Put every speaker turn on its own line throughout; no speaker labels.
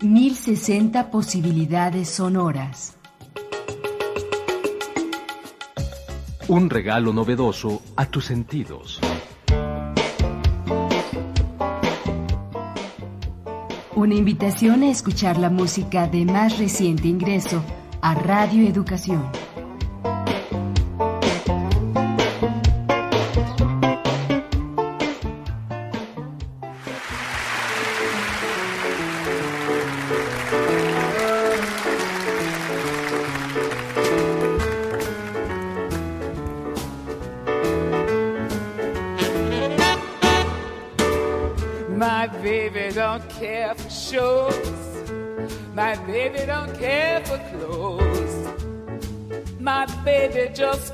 1060 posibilidades sonoras.
Un regalo novedoso a tus sentidos.
Una invitación a escuchar la música de más reciente ingreso a Radio Educación.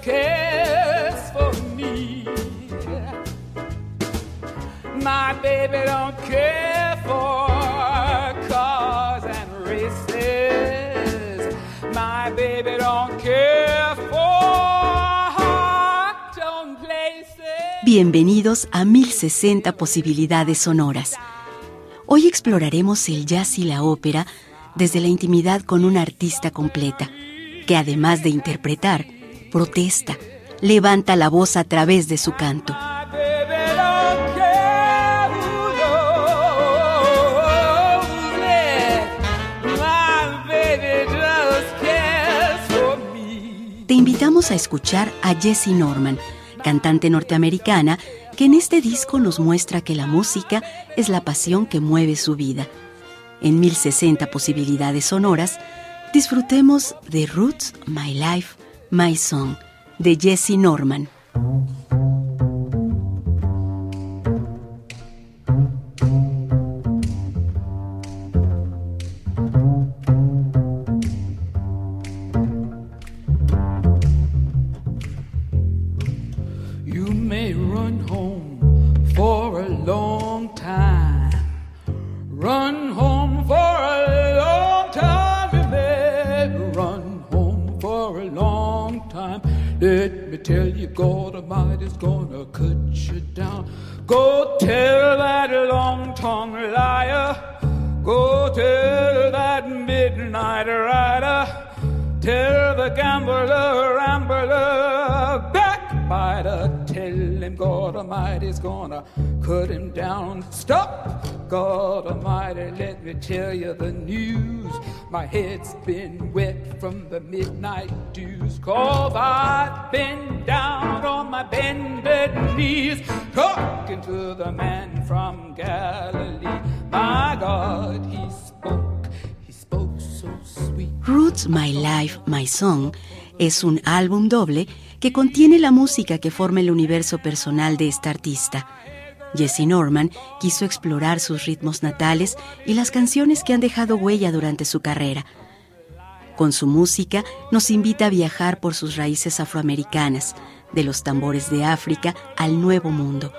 My for.
Bienvenidos a 1060 posibilidades sonoras. Hoy exploraremos el jazz y la ópera desde la intimidad con una artista completa, que además de interpretar, protesta, levanta la voz a través de su canto. Te invitamos a escuchar a Jessie Norman, cantante norteamericana que en este disco nos muestra que la música es la pasión que mueve su vida. En 1060 posibilidades sonoras, disfrutemos de Roots, My Life, My Song, de Jessie Norman.
Cut him down. Stop! God Almighty, let me tell you the news. My head's been wet from the midnight dews. Cause I've been down on my bended knees, talking to the man from Galilee. My God, he spoke, he spoke so sweet.
Roots, My Life, My Song es un álbum doble que contiene la música que forma el universo personal de esta artista. Jessie Norman quiso explorar sus ritmos natales y las canciones que han dejado huella durante su carrera. Con su música nos invita a viajar por sus raíces afroamericanas, de los tambores de África al Nuevo Mundo,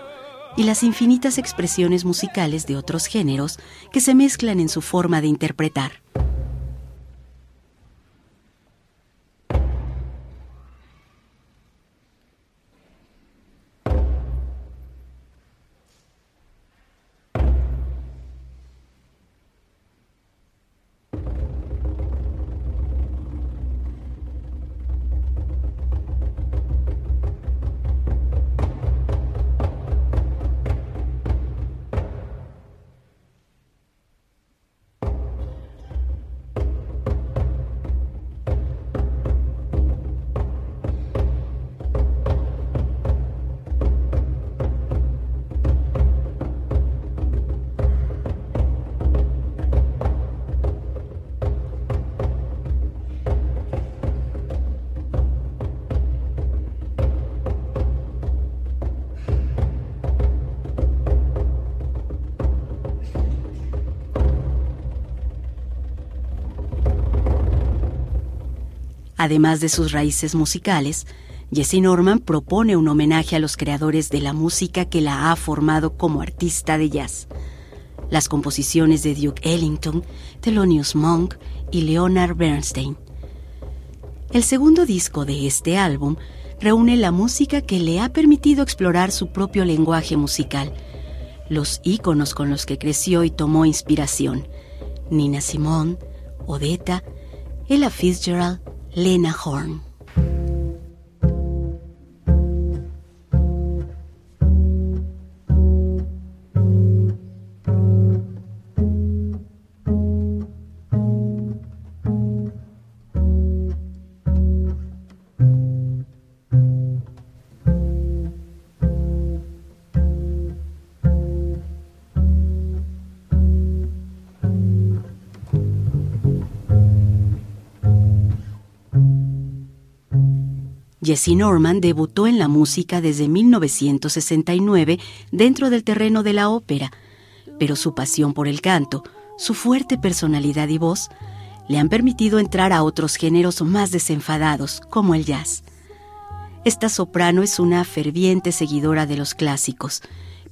y las infinitas expresiones musicales de otros géneros que se mezclan en su forma de interpretar. Además de sus raíces musicales, Jessie Norman propone un homenaje a los creadores de la música que la ha formado como artista de jazz. Las composiciones de Duke Ellington, Thelonious Monk y Leonard Bernstein. El segundo disco de este álbum reúne la música que le ha permitido explorar su propio lenguaje musical, los íconos con los que creció y tomó inspiración,
Nina Simone, Odetta, Ella Fitzgerald, Lena Horne. Jesse Norman debutó en la música desde 1969 dentro del terreno de la ópera, pero su pasión por el canto, su fuerte personalidad y voz, le han permitido entrar a otros géneros más desenfadados, como el jazz. Esta soprano es una ferviente seguidora de los clásicos,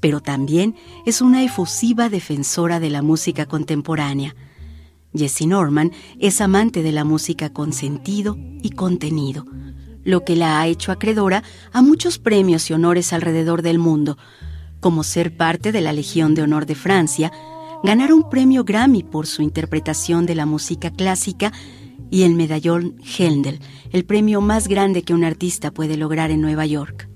pero también es una efusiva defensora de la música contemporánea. Jessie Norman es amante de la música con sentido y contenido lo que la ha hecho acreedora a muchos premios y honores alrededor del mundo, como ser parte de la Legión de Honor de Francia, ganar un premio Grammy por su interpretación de la música clásica y el medallón Händel, el premio más grande que un artista puede lograr en Nueva York.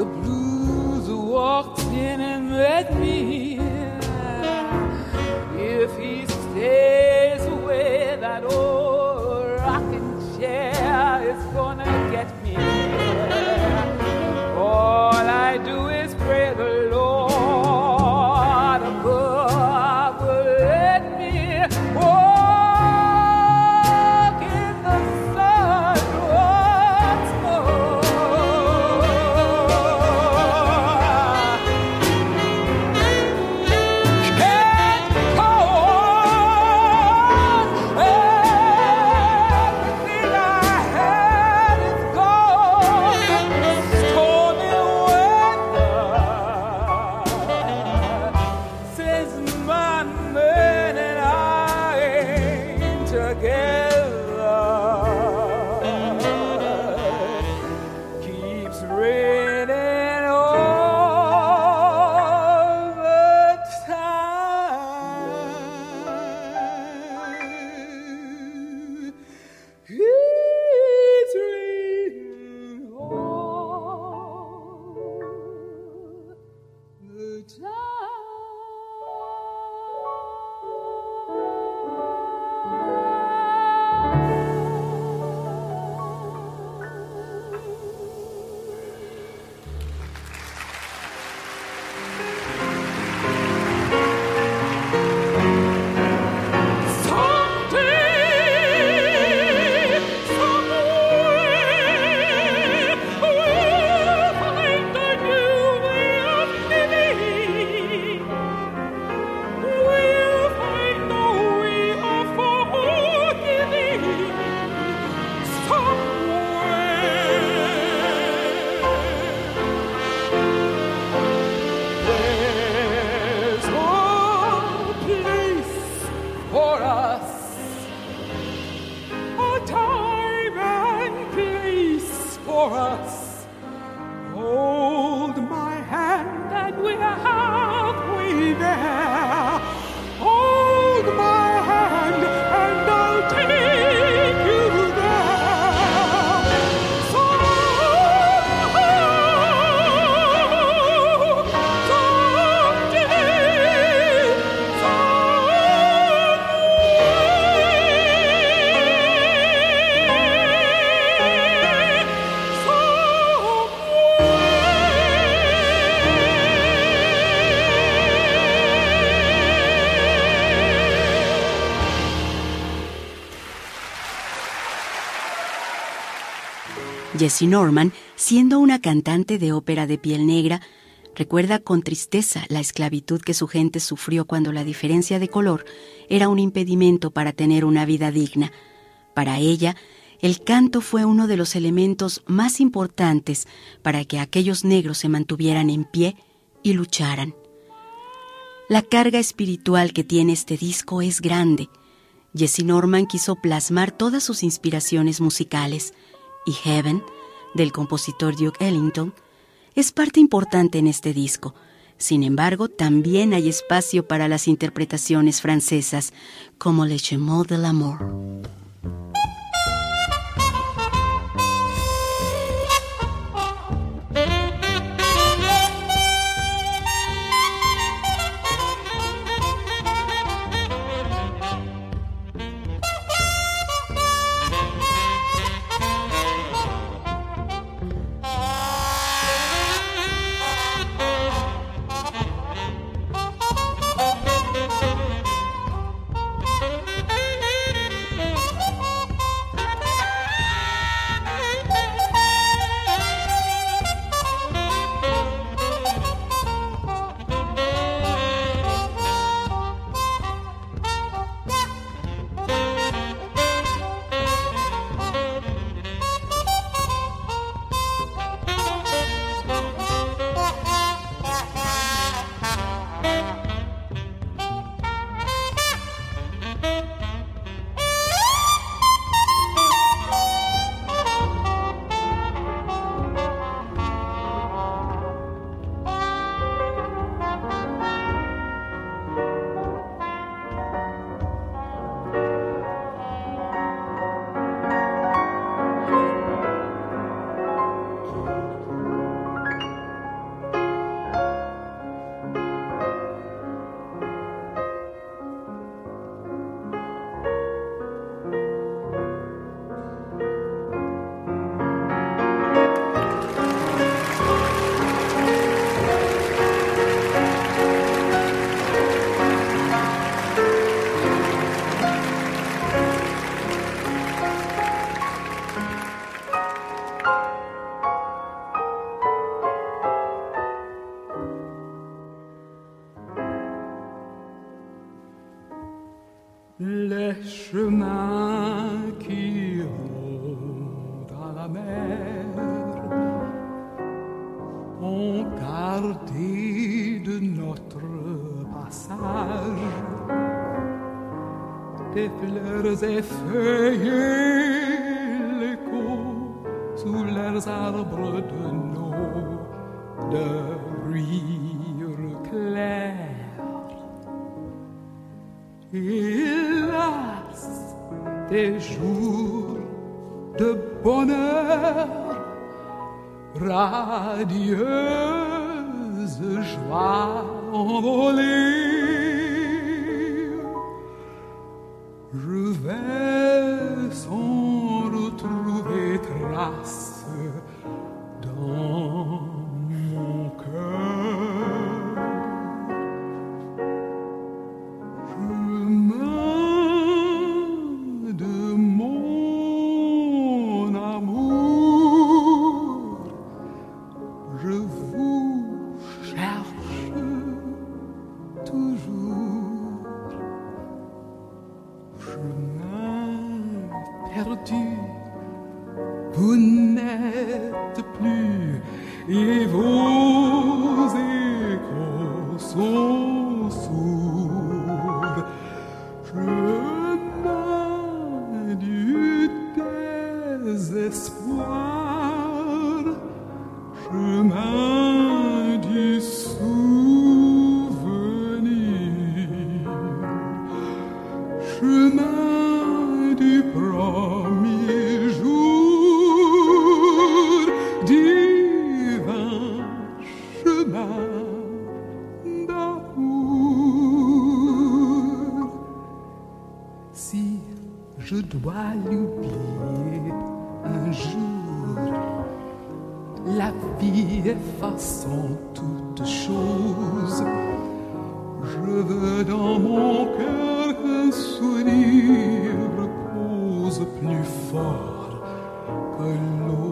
The blues walked in
Jessie Norman, siendo una cantante de ópera de piel negra, recuerda con tristeza la esclavitud que su gente sufrió cuando la diferencia de color era un impedimento para tener una vida digna. Para ella, el canto fue uno de los elementos más importantes para que aquellos negros se mantuvieran en pie y lucharan. La carga espiritual que tiene este disco es grande. Jesse Norman quiso plasmar todas sus inspiraciones musicales y Heaven, del compositor Duke Ellington, es parte importante en este disco. Sin embargo, también hay espacio para las interpretaciones francesas, como Le Chemin de l'Amour.
Fleurs effeuillées, l'écho sous leurs arbres de nos de rire clair. Hélas, des jours de bonheur, radieuse dois l'oublier un jour, la vie effaçant toute chose, je veux dans mon cœur qu'un souvenir repose plus fort que l'autre.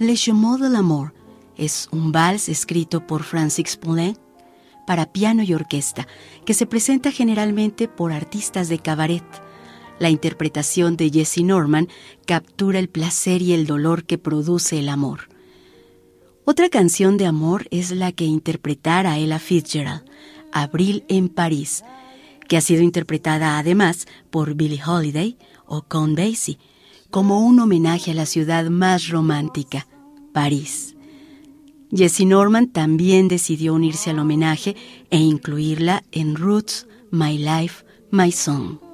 Le Chemin de l'Amour es un vals escrito por Francis Poulenc para piano y orquesta, que se presenta generalmente por artistas de cabaret. La interpretación de Jesse Norman captura el placer y el dolor que produce el amor. Otra canción de amor es la que interpretara Ella Fitzgerald, Abril en París, que ha sido interpretada además por Billie Holiday o Count Basie, como un homenaje a la ciudad más romántica, París. Jessie Norman también decidió unirse al homenaje e incluirla en Roots, My Life, My Song.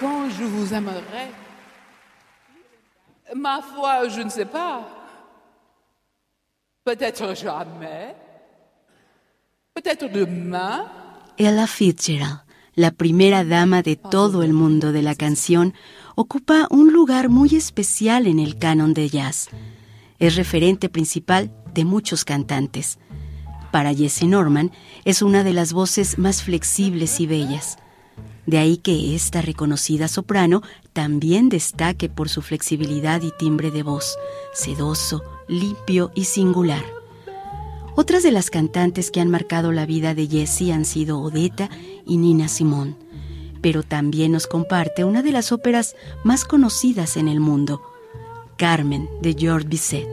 Quand je vous aimerai Ma foi, je ne sais pas. Peut-être jamais. Peut-être demain.
Ella Fitzgerald, la primera dama de todo el mundo de la canción, ocupa un lugar muy especial en el canon de jazz. Es referente principal de muchos cantantes. Para Jessie Norman es una de las voces más flexibles y bellas. De ahí que esta reconocida soprano también destaque por su flexibilidad y timbre de voz, sedoso, limpio y singular. Otras de las cantantes que han marcado la vida de Jessie han sido Odetta y Nina Simone, pero también nos comparte una de las óperas más conocidas en el mundo, Carmen de George Bizet.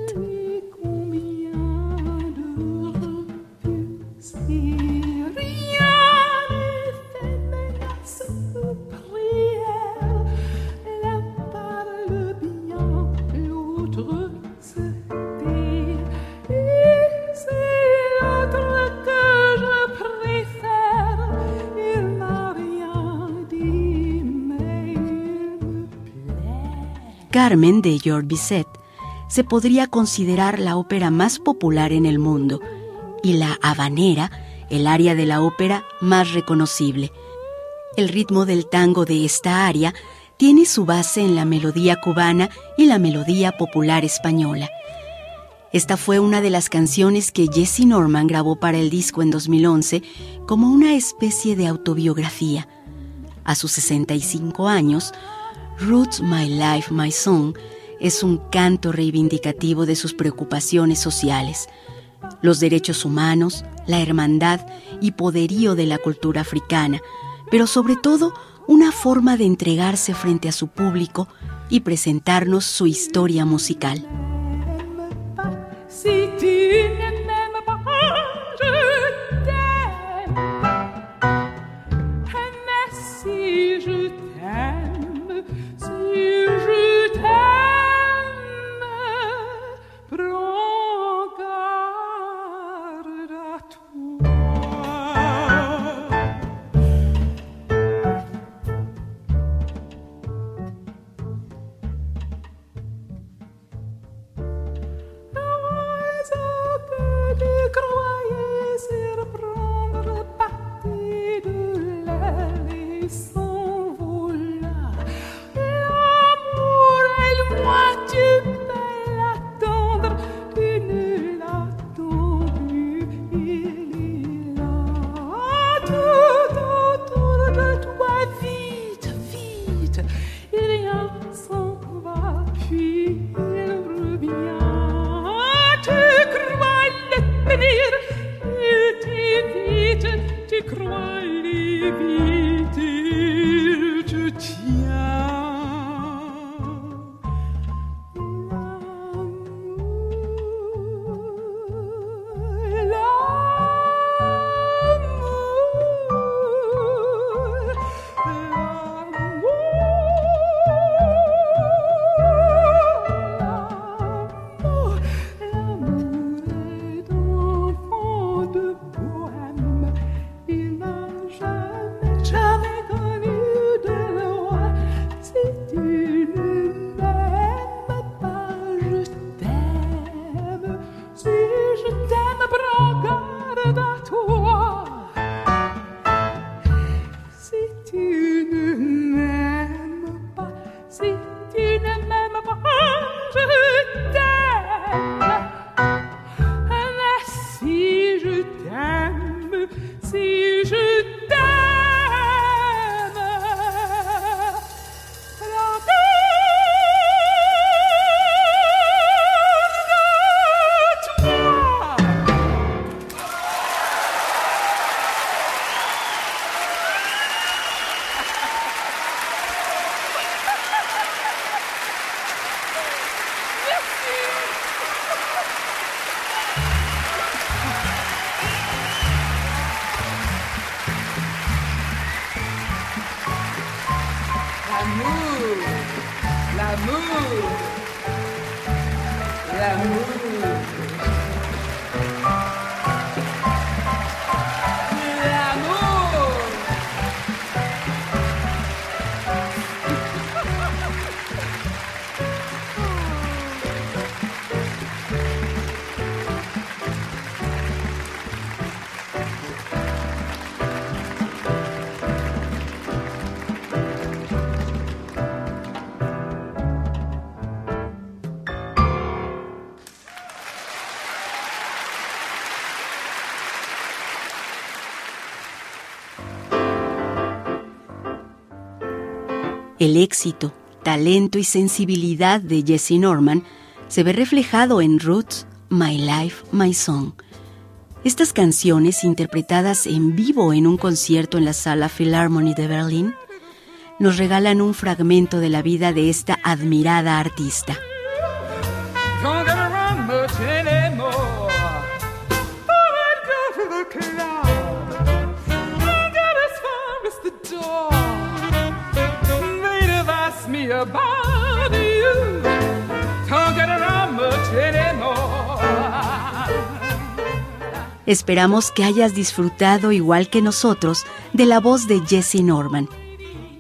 De George Bizet se podría considerar la ópera más popular en el mundo y la habanera el área de la ópera más reconocible. El ritmo del tango de esta área tiene su base en la melodía cubana y la melodía popular española. Esta fue una de las canciones que Jesse Norman grabó para el disco en 2011 como una especie de autobiografía. A sus 65 años, Roots My Life, My Song es un canto reivindicativo de sus preocupaciones sociales, los derechos humanos, la hermandad y poderío de la cultura africana, pero sobre todo una forma de entregarse frente a su público y presentarnos su historia musical. l'amour, l'amour, l'amour.
El éxito, talento y sensibilidad de Jesse Norman se ve reflejado en Roots, My Life, My Song. Estas canciones, interpretadas en vivo en un concierto en la sala Philharmonie de Berlín, nos regalan un fragmento de la vida de esta admirada artista. Esperamos que hayas disfrutado igual que nosotros de la voz de Jesse Norman.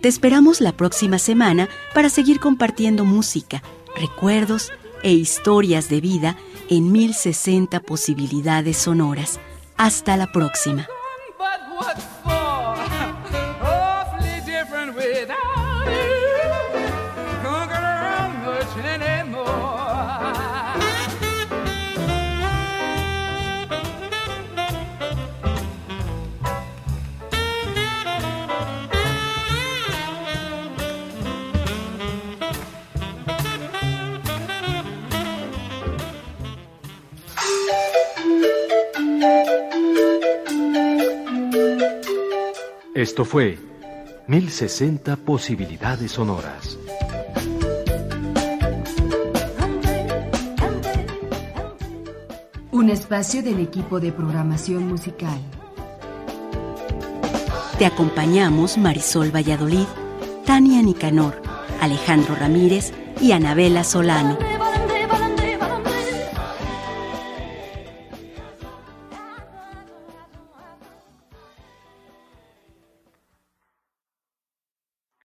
Te esperamos la próxima semana para seguir compartiendo música, recuerdos e historias de vida en 1060 posibilidades sonoras. Hasta la próxima.
Esto fue 1060 posibilidades sonoras.
Un espacio del equipo de programación musical.
Te acompañamos Marisol Valladolid, Tania Nicanor, Alejandro Ramírez y Anabela Solano.